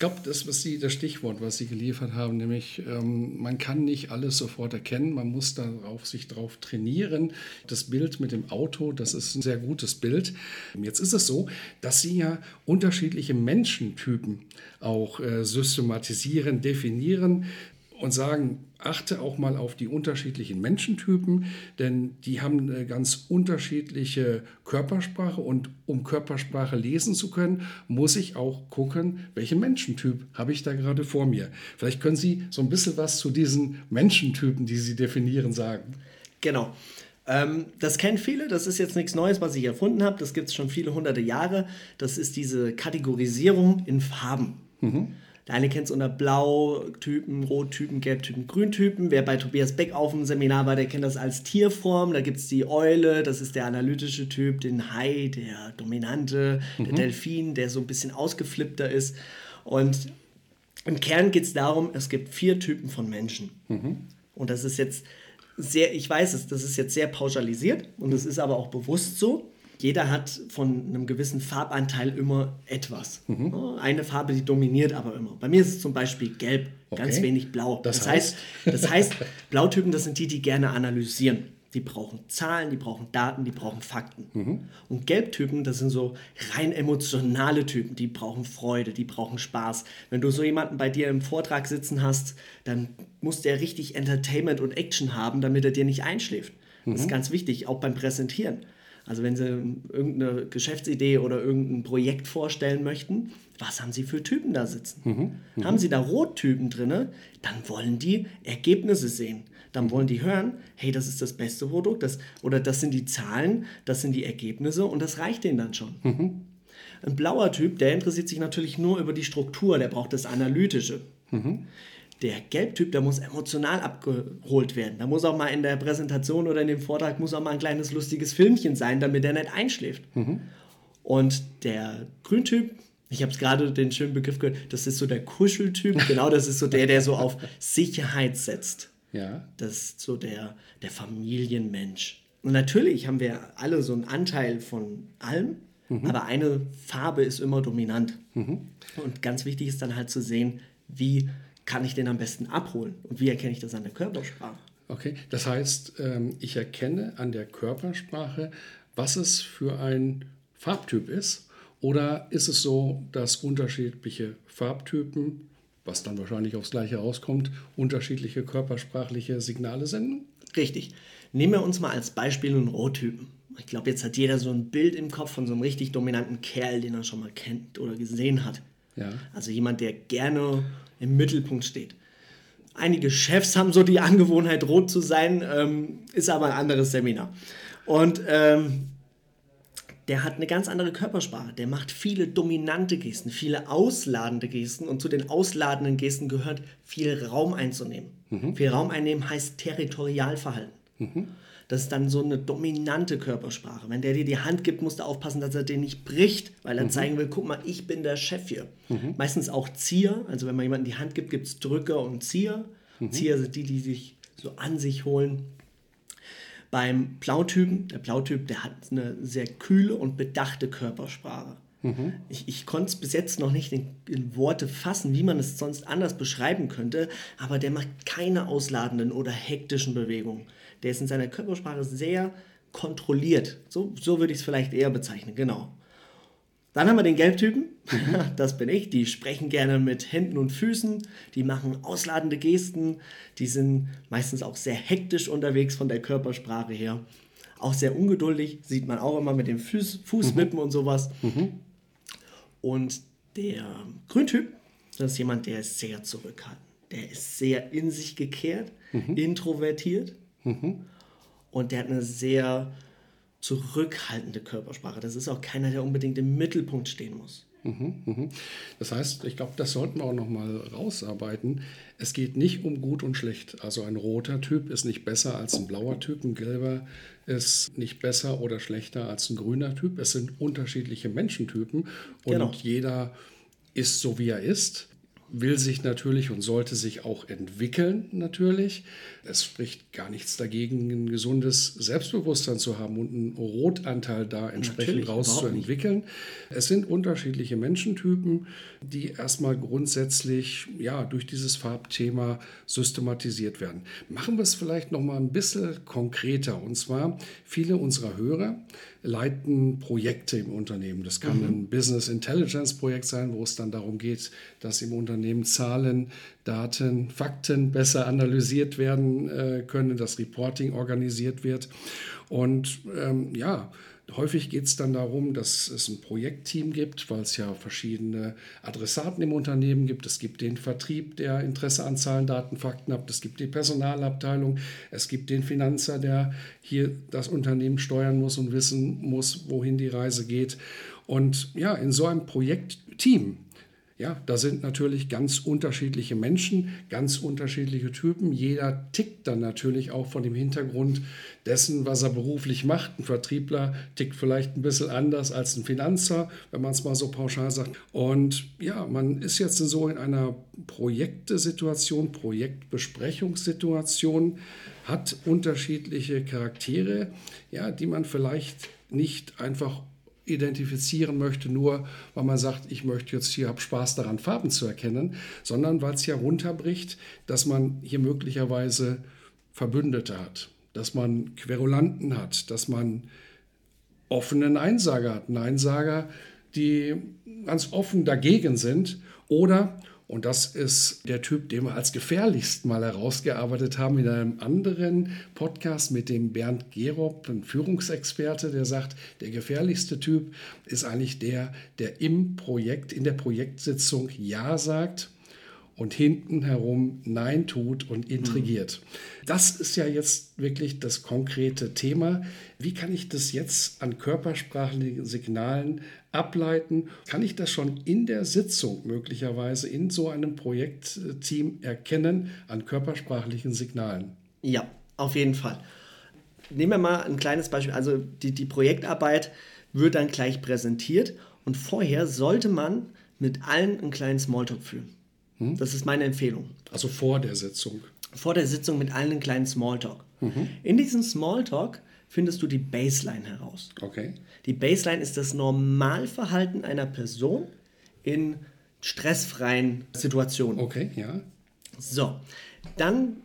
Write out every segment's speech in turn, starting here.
Glaube, das ist das Stichwort, was Sie geliefert haben, nämlich ähm, man kann nicht alles sofort erkennen, man muss darauf, sich darauf trainieren. Das Bild mit dem Auto, das ist ein sehr gutes Bild. Jetzt ist es so, dass Sie ja unterschiedliche Menschentypen auch äh, systematisieren, definieren und sagen, achte auch mal auf die unterschiedlichen Menschentypen, denn die haben eine ganz unterschiedliche Körpersprache und um Körpersprache lesen zu können, muss ich auch gucken, welchen Menschentyp habe ich da gerade vor mir. Vielleicht können Sie so ein bisschen was zu diesen Menschentypen, die Sie definieren, sagen. Genau. Ähm, das kennen viele, das ist jetzt nichts Neues, was ich erfunden habe, das gibt es schon viele hunderte Jahre. Das ist diese Kategorisierung in Farben. Mhm. Der eine kennt es unter Blau-Typen, Rot-Typen, Gelb-Typen, Grün-Typen. Wer bei Tobias Beck auf dem Seminar war, der kennt das als Tierform. Da gibt es die Eule, das ist der analytische Typ, den Hai, der dominante, mhm. der Delfin, der so ein bisschen ausgeflippter ist. Und im Kern geht es darum, es gibt vier Typen von Menschen. Mhm. Und das ist jetzt sehr, ich weiß es, das ist jetzt sehr pauschalisiert und es ist aber auch bewusst so jeder hat von einem gewissen Farbanteil immer etwas. Mhm. Eine Farbe, die dominiert aber immer. Bei mir ist es zum Beispiel gelb, okay. ganz wenig blau. Das, das heißt, das heißt, Blautypen, das sind die, die gerne analysieren. Die brauchen Zahlen, die brauchen Daten, die brauchen Fakten. Mhm. Und Gelbtypen, das sind so rein emotionale Typen, die brauchen Freude, die brauchen Spaß. Wenn du so jemanden bei dir im Vortrag sitzen hast, dann muss der richtig Entertainment und Action haben, damit er dir nicht einschläft. Mhm. Das ist mhm. ganz wichtig, auch beim Präsentieren. Also wenn Sie irgendeine Geschäftsidee oder irgendein Projekt vorstellen möchten, was haben Sie für Typen da sitzen? Mhm, mh. Haben Sie da Rottypen drin, dann wollen die Ergebnisse sehen. Dann wollen die hören, hey, das ist das beste Produkt, das, oder das sind die Zahlen, das sind die Ergebnisse und das reicht denen dann schon. Mhm. Ein blauer Typ, der interessiert sich natürlich nur über die Struktur, der braucht das Analytische. Der Gelbtyp, der muss emotional abgeholt werden. Da muss auch mal in der Präsentation oder in dem Vortrag muss auch mal ein kleines lustiges Filmchen sein, damit er nicht einschläft. Mhm. Und der Grüntyp, ich habe es gerade den schönen Begriff gehört, das ist so der Kuscheltyp. Genau, das ist so der, der so auf Sicherheit setzt. Ja. Das ist so der, der Familienmensch. Und natürlich haben wir alle so einen Anteil von allem, mhm. aber eine Farbe ist immer dominant. Mhm. Und ganz wichtig ist dann halt zu sehen, wie kann ich den am besten abholen? Und wie erkenne ich das an der Körpersprache? Okay, das heißt, ähm, ich erkenne an der Körpersprache, was es für ein Farbtyp ist. Oder ist es so, dass unterschiedliche Farbtypen, was dann wahrscheinlich aufs Gleiche rauskommt, unterschiedliche körpersprachliche Signale senden? Richtig. Nehmen wir uns mal als Beispiel einen Rottypen. Ich glaube, jetzt hat jeder so ein Bild im Kopf von so einem richtig dominanten Kerl, den er schon mal kennt oder gesehen hat. Ja. Also jemand, der gerne im Mittelpunkt steht. Einige Chefs haben so die Angewohnheit, rot zu sein, ähm, ist aber ein anderes Seminar. Und ähm, der hat eine ganz andere Körpersprache. Der macht viele dominante Gesten, viele ausladende Gesten. Und zu den ausladenden Gesten gehört viel Raum einzunehmen. Mhm. Viel Raum einnehmen heißt Territorialverhalten. Mhm. Das ist dann so eine dominante Körpersprache. Wenn der dir die Hand gibt, musst du aufpassen, dass er den nicht bricht, weil er mhm. zeigen will, guck mal, ich bin der Chef hier. Mhm. Meistens auch Zieher. Also wenn man jemandem die Hand gibt, gibt es Drücker und Zieher. Mhm. Zieher sind die, die sich so an sich holen. Beim Blautypen, der Blautyp, der hat eine sehr kühle und bedachte Körpersprache. Mhm. Ich, ich konnte es bis jetzt noch nicht in, in, Worte fassen, wie man es sonst anders beschreiben könnte, aber der macht keine ausladenden oder hektischen Bewegungen. Der ist in seiner Körpersprache sehr kontrolliert. So, so würde ich es vielleicht eher bezeichnen, genau. Dann haben wir den Gelbtypen, mhm. das bin ich. Die sprechen gerne mit Händen und Füßen, die machen ausladende Gesten, die sind meistens auch sehr hektisch unterwegs von der Körpersprache her. Auch sehr ungeduldig, sieht man auch immer mit den Fuß, Fußwippen mhm. und sowas. Mhm. Und der Grüntyp, das ist jemand, der ist sehr zurückhaltend. Der ist sehr in sich gekehrt, mhm. introvertiert. Mhm. Und der hat eine sehr zurückhaltende Körpersprache. Das ist auch keiner, der unbedingt im Mittelpunkt stehen muss. Das heißt, ich glaube, das sollten wir auch noch mal rausarbeiten. Es geht nicht um gut und schlecht. Also ein roter Typ ist nicht besser als ein blauer Typ, ein gelber ist nicht besser oder schlechter als ein grüner Typ. Es sind unterschiedliche Menschentypen und Genau. jeder ist so, wie er ist will sich natürlich und sollte sich auch entwickeln natürlich. Es spricht gar nichts dagegen, ein gesundes Selbstbewusstsein zu haben und einen Rotanteil da entsprechend Natürlich, rauszuentwickeln. Es sind unterschiedliche Menschentypen, die erstmal grundsätzlich ja, durch dieses Farbthema systematisiert werden. Machen wir es vielleicht noch mal ein bisschen konkreter. Und zwar, viele unserer Hörer leiten Projekte im Unternehmen. Das kann ein Business Intelligence Projekt sein, wo es dann darum geht, dass im Unternehmen Zahlen, Daten, Fakten besser analysiert werden äh, können, dass Reporting organisiert wird. Und ähm, ja, Häufig geht es dann darum, dass es ein Projektteam gibt, weil es ja verschiedene Adressaten im Unternehmen gibt. Es gibt den Vertrieb, der Interesse an Zahlen, Daten, Fakten hat. Es gibt die Personalabteilung. Es gibt den Finanzer, der hier das Unternehmen steuern muss und wissen muss, wohin die Reise geht. Und ja, in so einem Projektteam ja, da sind natürlich ganz unterschiedliche Menschen, ganz unterschiedliche Typen. Jeder tickt dann natürlich auch von dem Hintergrund dessen, was er beruflich macht. Ein Vertriebler tickt vielleicht ein bisschen anders als ein Finanzer, wenn man es mal so pauschal sagt. Und ja, man ist jetzt so in einer Projektesituation, Projektbesprechungssituation, hat unterschiedliche Charaktere, ja, die man vielleicht nicht einfach identifizieren möchte, nur weil man sagt, ich möchte jetzt hier, habe Spaß daran, Farben zu erkennen, sondern weil es ja runterbricht, dass man hier möglicherweise Verbündete hat, dass man Querulanten hat, dass man offenen Einsager hat, einen Einsager, die ganz offen dagegen sind oder und das ist der Typ, den wir als gefährlichst mal herausgearbeitet haben in einem anderen Podcast mit dem Bernd Gerob, ein Führungsexperte, der sagt, der gefährlichste Typ ist eigentlich der, der im Projekt, in der Projektsitzung Ja sagt und hinten herum Nein tut und intrigiert. Das ist ja jetzt wirklich das konkrete Thema. Wie kann ich das jetzt an körpersprachlichen Signalen ableiten? Kann ich das schon in der Sitzung möglicherweise in so einem Projektteam erkennen an körpersprachlichen Signalen? Ja, auf jeden Fall. Nehmen wir mal ein kleines Beispiel. Also die, die Projektarbeit wird dann gleich präsentiert und vorher sollte man mit allen einen kleinen Smalltalk führen. Das ist meine Empfehlung. Also vor der Sitzung. Vor der Sitzung mit allen einen kleinen Smalltalk. In diesem Smalltalk findest du die Baseline heraus. Okay. Die Baseline ist das Normalverhalten einer Person in stressfreien Situationen. Okay, ja. So, dann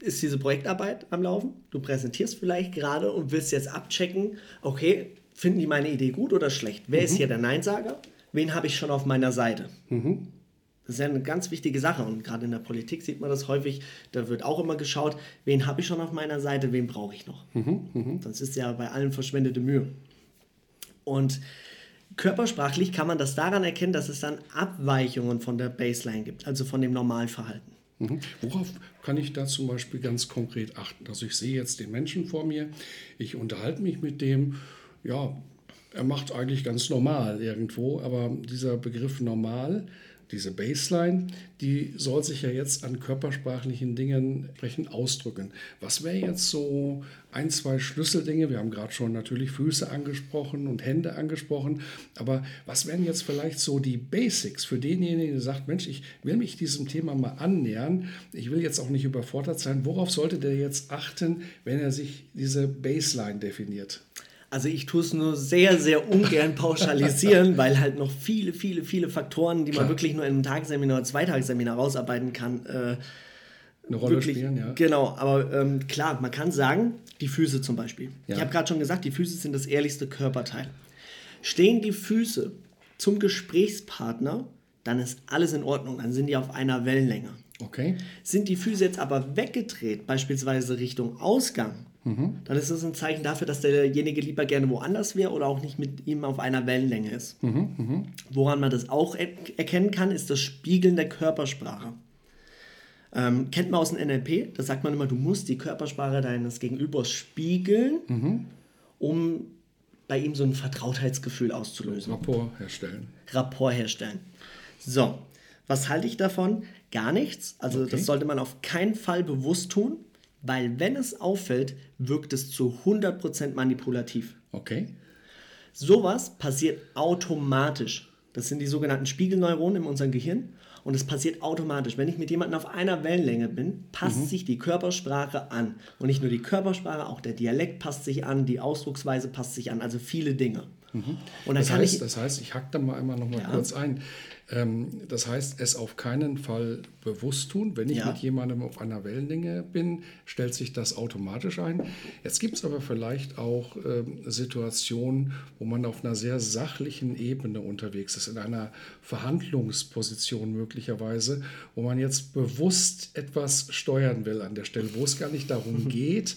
ist diese Projektarbeit am Laufen. Du präsentierst vielleicht gerade und willst jetzt abchecken, okay, finden die meine Idee gut oder schlecht? Wer ist hier der Neinsager? Wen habe ich schon auf meiner Seite? Das ist ja eine ganz wichtige Sache und gerade in der Politik sieht man das häufig. Da wird auch immer geschaut, wen habe ich schon auf meiner Seite, wen brauche ich noch. Das ist ja bei allen verschwendete Mühe. Und körpersprachlich kann man das daran erkennen, dass es dann Abweichungen von der Baseline gibt, also von dem Normalverhalten. Mhm. Worauf kann ich da zum Beispiel ganz konkret achten? Also ich sehe jetzt den Menschen vor mir, ich unterhalte mich mit dem, ja, er macht eigentlich ganz normal irgendwo, aber dieser Begriff normal, diese Baseline, die soll sich ja jetzt an körpersprachlichen Dingen entsprechend ausdrücken. Was wäre jetzt so ein, zwei Schlüsseldinge? Wir haben gerade schon natürlich Füße angesprochen und Hände angesprochen, aber was wären jetzt vielleicht so die Basics für denjenigen, der sagt, Mensch, ich will mich diesem Thema mal annähern, ich will jetzt auch nicht überfordert sein. Worauf sollte der jetzt achten, wenn er sich diese Baseline definiert? Also ich tue es nur sehr, sehr ungern pauschalisieren, weil halt noch viele, viele, viele Faktoren, die Klar. man wirklich nur in einem Tagesseminar oder Zweitagesseminar rausarbeiten kann, äh, Eine Rolle wirklich, spielen, ja. Genau, aber ähm, klar, man kann sagen, die Füße zum Beispiel. Ja. Ich habe gerade schon gesagt, die Füße sind das ehrlichste Körperteil. Stehen die Füße zum Gesprächspartner, dann ist alles in Ordnung, dann sind die auf einer Wellenlänge. Okay. Sind die Füße jetzt aber weggedreht, beispielsweise Richtung Ausgang, dann ist das ein Zeichen dafür, dass derjenige lieber gerne woanders wäre oder auch nicht mit ihm auf einer Wellenlänge ist. Woran man das auch er erkennen kann, ist das Spiegeln der Körpersprache. Ähm, kennt man aus dem NLP, da sagt man immer, du musst die Körpersprache deines Gegenübers spiegeln um bei ihm so ein Vertrautheitsgefühl auszulösen. Rapport herstellen. Rapport herstellen. So, was halte ich davon? Gar nichts. Also Okay. das sollte man auf keinen Fall bewusst tun, weil wenn es auffällt, wirkt es zu 100% manipulativ. Okay. Sowas passiert automatisch. Das sind die sogenannten Spiegelneuronen in unserem Gehirn. Und es passiert automatisch. Wenn ich mit jemandem auf einer Wellenlänge bin, passt sich die Körpersprache an. Und nicht nur die Körpersprache, auch der Dialekt passt sich an, die Ausdrucksweise passt sich an, also viele Dinge. Und dann Das heißt, ich. das heißt, ich hack da mal einmal noch mal Ja. kurz ein. Ähm, das heißt, es auf keinen Fall bewusst tun. Wenn ich Ja. mit jemandem auf einer Wellenlänge bin, stellt sich das automatisch ein. Jetzt gibt es aber vielleicht auch ähm, Situationen, wo man auf einer sehr sachlichen Ebene unterwegs ist, in einer Verhandlungsposition möglicherweise, wo man jetzt bewusst etwas steuern will an der Stelle, wo es gar nicht darum geht,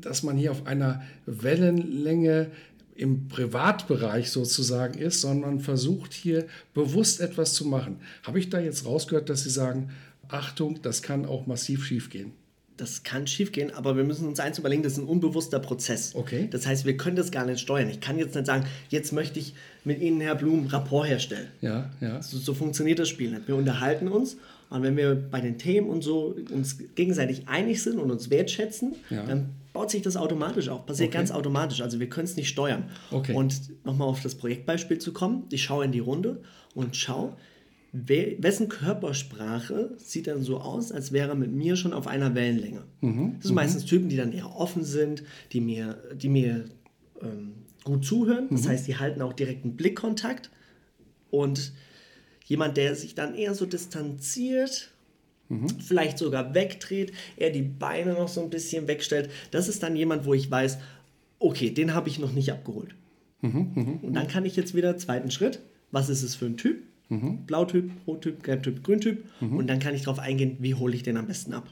dass man hier auf einer Wellenlänge im Privatbereich sozusagen ist, sondern man versucht hier bewusst etwas zu machen. Habe ich da jetzt rausgehört, dass Sie sagen, Achtung, das kann auch massiv schiefgehen? Das kann schiefgehen, aber wir müssen uns eins überlegen, das ist ein unbewusster Prozess. Okay. Das heißt, wir können das gar nicht steuern. Ich kann jetzt nicht sagen, jetzt möchte ich mit Ihnen, Herr Blum, Rapport herstellen. Ja, ja. So, so funktioniert das Spiel nicht. Wir unterhalten uns und wenn wir bei den Themen und so uns gegenseitig einig sind und uns wertschätzen, Ja. dann baut sich das automatisch auf. Passiert Okay. ganz automatisch. Also wir können es nicht steuern. Okay. Und nochmal auf das Projektbeispiel zu kommen. Ich schaue in die Runde und schaue, wessen Körpersprache sieht dann so aus, als wäre er mit mir schon auf einer Wellenlänge. Mhm. Das sind meistens Typen, die dann eher offen sind, die mir, die mir ähm, gut zuhören. Mhm. Das heißt, die halten auch direkten Blickkontakt. Und jemand, der sich dann eher so distanziert, vielleicht sogar wegdreht, eher die Beine noch so ein bisschen wegstellt, das ist dann jemand, wo ich weiß, okay, den habe ich noch nicht abgeholt. Und dann kann ich jetzt wieder zweiten Schritt, was ist es für ein Typ? Blautyp, Rottyp, Gelbtyp, Grüntyp. Und dann kann ich darauf eingehen, wie hole ich den am besten ab.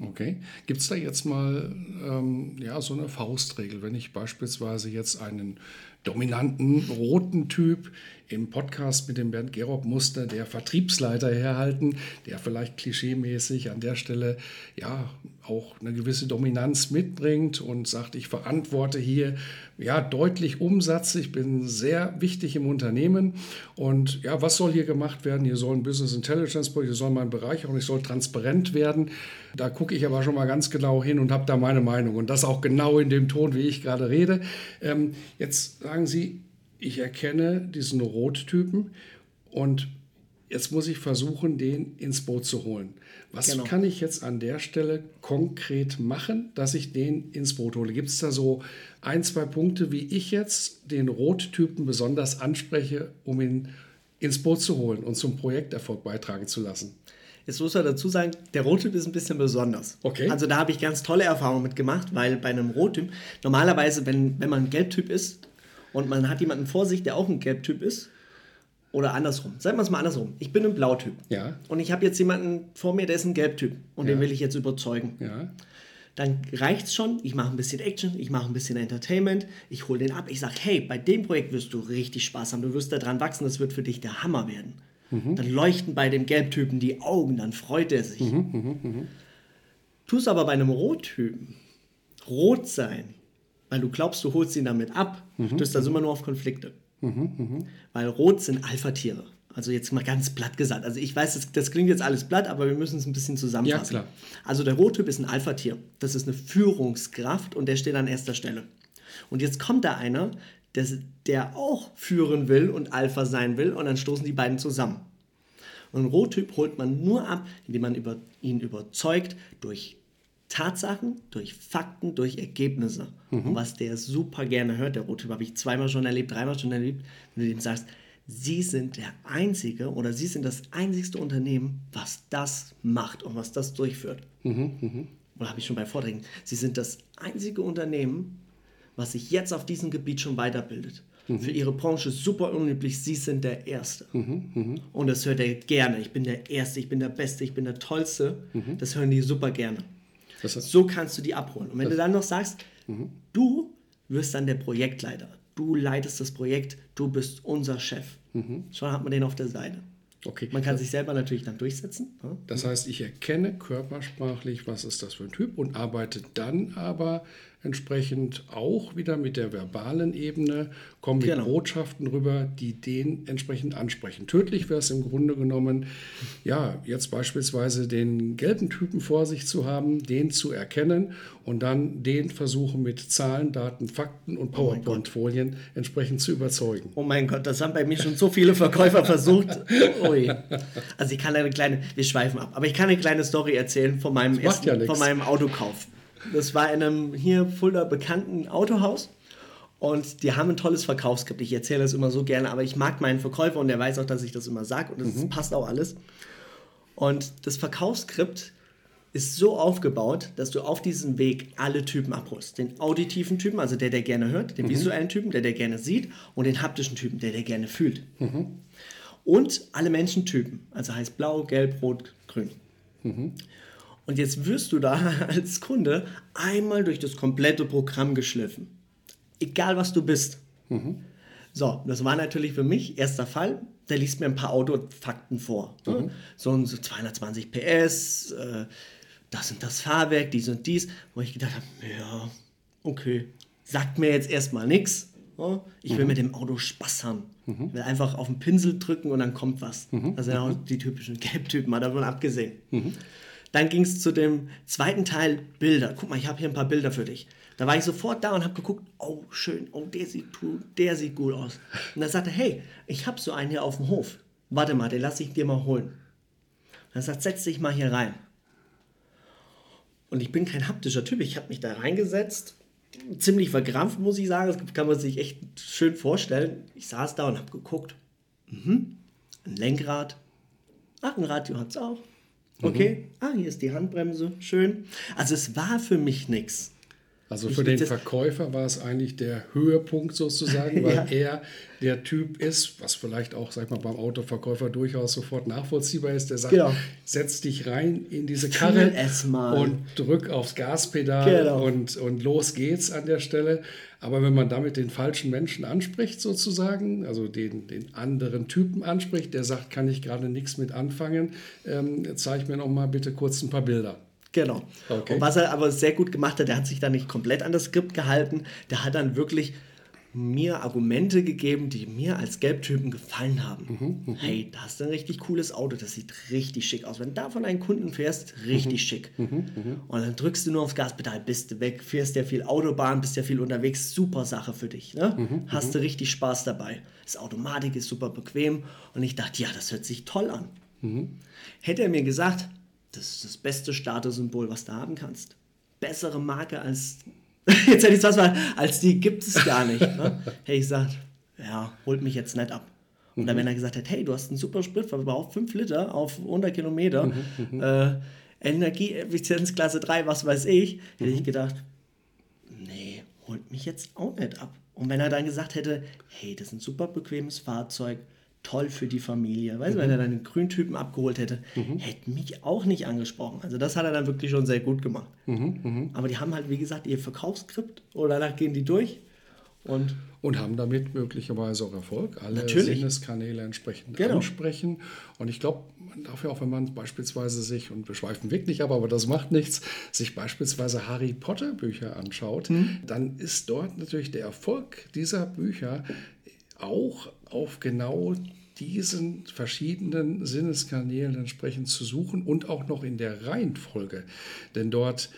Okay. Gibt es da jetzt mal ähm, ja, so eine Faustregel, wenn ich beispielsweise jetzt einen dominanten roten Typ im Podcast mit dem Bernd Gerob Muster, der Vertriebsleiter herhalten, der vielleicht klischeemäßig an der Stelle ja auch eine gewisse Dominanz mitbringt und sagt, ich verantworte hier ja deutlich Umsatz, ich bin sehr wichtig im Unternehmen und ja, was soll hier gemacht werden? Hier soll ein Business Intelligence, hier soll mein Bereich auch, ich soll transparent werden. Da gucke ich aber schon mal ganz genau hin und habe da meine Meinung und das auch genau in dem Ton, wie ich gerade rede. Ähm, jetzt sagen Sie, ich erkenne diesen Rottypen und jetzt muss ich versuchen, den ins Boot zu holen. Was Genau. kann ich jetzt an der Stelle konkret machen, dass ich den ins Boot hole? Gibt es da so ein, zwei Punkte, wie ich jetzt den Rottypen besonders anspreche, um ihn ins Boot zu holen und zum Projekterfolg beitragen zu lassen? Jetzt muss man dazu sagen, der Rottyp ist ein bisschen besonders. Okay. Also da habe ich ganz tolle Erfahrungen mit gemacht, weil bei einem Rottyp, normalerweise, wenn, wenn man ein Gelbtyp ist und man hat jemanden vor sich, der auch ein Gelbtyp ist, oder andersrum, sagen wir es mal andersrum, ich bin ein Blautyp. Ja. und ich habe jetzt jemanden vor mir, der ist ein Gelbtyp. Und den will ich jetzt überzeugen. Ja. Dann reicht es schon, ich mache ein bisschen Action, ich mache ein bisschen Entertainment, ich hole den ab, ich sage, hey, bei dem Projekt wirst du richtig Spaß haben, du wirst daran wachsen, das wird für dich der Hammer werden. Dann leuchten bei dem Gelbtypen die Augen, dann freut er sich. Tu es aber bei einem Rottypen, rot sein, weil du glaubst, du holst ihn damit ab, stößt das immer nur auf Konflikte. Weil rot sind Alpha-Tiere. Also jetzt mal ganz platt gesagt. Also ich weiß, das, das klingt jetzt alles platt, aber wir müssen es ein bisschen zusammenfassen. Ja. Also der Rottyp ist ein Alpha-Tier. Das ist eine Führungskraft und der steht an erster Stelle. Und jetzt kommt da einer, der, der auch führen will und Alpha sein will und dann stoßen die beiden zusammen. Und einen Rottyp holt man nur ab, indem man über, ihn überzeugt durch Tatsachen, durch Fakten, durch Ergebnisse. Und was der super gerne hört, der Rottyp, habe ich zweimal schon erlebt, dreimal schon erlebt, wenn du dem sagst, Sie sind der einzige oder Sie sind das einzigste Unternehmen, was das macht und was das durchführt. Oder habe ich schon bei Vorträgen. Sie sind das einzige Unternehmen, was sich jetzt auf diesem Gebiet schon weiterbildet. Für ihre Branche super unüblich, sie sind der Erste. Und das hört er gerne. Ich bin der Erste, ich bin der Beste, ich bin der Tollste. Das hören die super gerne. Das So kannst du die abholen. Und wenn du dann noch sagst, du wirst dann der Projektleiter, du leitest das Projekt, du bist unser Chef, schon hat man den auf der Seite. okay. Man kann sich selber natürlich dann durchsetzen. ne? Das heißt, ich erkenne körpersprachlich, was ist das für ein Typ und arbeite dann aber entsprechend auch wieder mit der verbalen Ebene, kommen mit Genau. Botschaften rüber, die den entsprechend ansprechen. Tödlich wäre es im Grunde genommen, ja, jetzt beispielsweise den gelben Typen vor sich zu haben, den zu erkennen und dann den versuchen mit Zahlen, Daten, Fakten und PowerPoint-Folien entsprechend zu überzeugen. Oh mein Gott, das haben bei mir schon so viele Verkäufer versucht. Ui. Also ich kann eine kleine, wir schweifen ab, aber ich kann eine kleine Story erzählen von meinem, ersten, ja von meinem Autokauf. Das war in einem hier Fulda bekannten Autohaus und die haben ein tolles Verkaufsskript. Ich erzähle das immer so gerne, aber ich mag meinen Verkäufer und der weiß auch, dass ich das immer sage und es passt auch alles. Und das Verkaufsskript ist so aufgebaut, dass du auf diesem Weg alle Typen abholst. Den auditiven Typen, also der, der gerne hört, den visuellen Typen, der, der gerne sieht und den haptischen Typen, der, der gerne fühlt. Und alle Menschentypen, also heißt blau, gelb, rot, grün. Und jetzt wirst du da als Kunde einmal durch das komplette Programm geschliffen. Egal was du bist. So, das war natürlich für mich erster Fall. Der liest mir ein paar Autofakten vor. ne? So und so 220 PS, äh, das und das Fahrwerk, dies und dies. Wo ich gedacht habe, ja, okay, sagt mir jetzt erstmal nichts. Ich will mit dem Auto Spaß haben. Ich will einfach auf den Pinsel drücken und dann kommt was. Also ja, die typischen Gelbtypen, mal davon abgesehen. Dann ging es zu dem zweiten Teil Bilder. Guck mal, ich habe hier ein paar Bilder für dich. Da war ich sofort da und habe geguckt, oh schön, oh der sieht, der sieht gut aus. Und dann sagte er, hey, ich habe so einen hier auf dem Hof. Warte mal, den lasse ich dir mal holen. Und er sagt, setz dich mal hier rein. Und ich bin kein haptischer Typ. Ich habe mich da reingesetzt, ziemlich verkrampft, muss ich sagen. Das kann man sich echt schön vorstellen. Ich saß da und habe geguckt. Mhm. Ein Lenkrad. Ach, ein Radio hat es auch. Okay. Ah, hier ist die Handbremse. Schön. Also es war für mich nichts. Also für den Verkäufer war es eigentlich der Höhepunkt sozusagen, weil Ja. er der Typ ist, was vielleicht auch, sag mal, beim Autoverkäufer durchaus sofort nachvollziehbar ist, der sagt, Genau. setz dich rein in diese Karre und drück aufs Gaspedal Genau. und, und los geht's an der Stelle. Aber wenn man damit den falschen Menschen anspricht sozusagen, also den, den anderen Typen anspricht, der sagt, kann ich gerade nichts mit anfangen, ähm, zeig mir noch mal bitte kurz ein paar Bilder. Genau. Okay. Und was er aber sehr gut gemacht hat, der hat sich da nicht komplett an das Skript gehalten. Der hat dann wirklich mir Argumente gegeben, die mir als Gelbtypen gefallen haben. Hey, da hast du ein richtig cooles Auto, das sieht richtig schick aus. Wenn du davon einen Kunden fährst, richtig schick. Und dann drückst du nur aufs Gaspedal, bist du weg, fährst ja viel Autobahn, bist ja viel unterwegs, super Sache für dich. Ne? Hast du richtig Spaß dabei. Das Automatik ist super bequem. Und ich dachte, ja, das hört sich toll an. Hätte er mir gesagt, das ist das beste Statussymbol, was du haben kannst. Bessere Marke als, jetzt hätte ich was mal, als die gibt es gar nicht. Ne? Hätte ich gesagt, ja, holt mich jetzt nicht ab. Und dann, wenn er gesagt hat, hey, du hast einen super Spritverbrauch, 5 Liter auf 100 Kilometer, äh, Energieeffizienz Klasse 3, was weiß ich, hätte ich gedacht, nee, holt mich jetzt auch nicht ab. Und wenn er dann gesagt hätte, hey, das ist ein super bequemes Fahrzeug, toll für die Familie, weißt du, wenn er dann den Grüntypen abgeholt hätte, hätte mich auch nicht angesprochen. Also das hat er dann wirklich schon sehr gut gemacht. Aber die haben halt, wie gesagt, ihr Verkaufsskript oder danach gehen die durch und Und haben damit möglicherweise auch Erfolg, alle Natürlich. Sinneskanäle entsprechend Genau. ansprechen. Und ich glaube, man darf ja auch, wenn man beispielsweise sich, und wir schweifen wirklich ab, aber das macht nichts, sich beispielsweise Harry Potter Bücher anschaut, Mhm. dann ist dort natürlich der Erfolg dieser Bücher auch auf genau diesen verschiedenen Sinneskanälen entsprechend zu suchen und auch noch in der Reihenfolge. Denn dort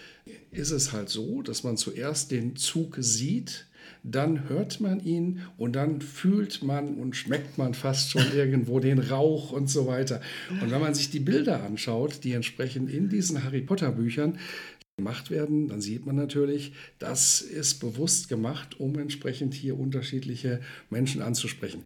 ist es halt so, dass man zuerst den Zug sieht, dann hört man ihn und dann fühlt man und schmeckt man fast schon irgendwo den Rauch und so weiter. Und wenn man sich die Bilder anschaut, die entsprechend in diesen Harry Potter Büchern gemacht werden, dann sieht man natürlich, das ist bewusst gemacht, um entsprechend hier unterschiedliche Menschen anzusprechen.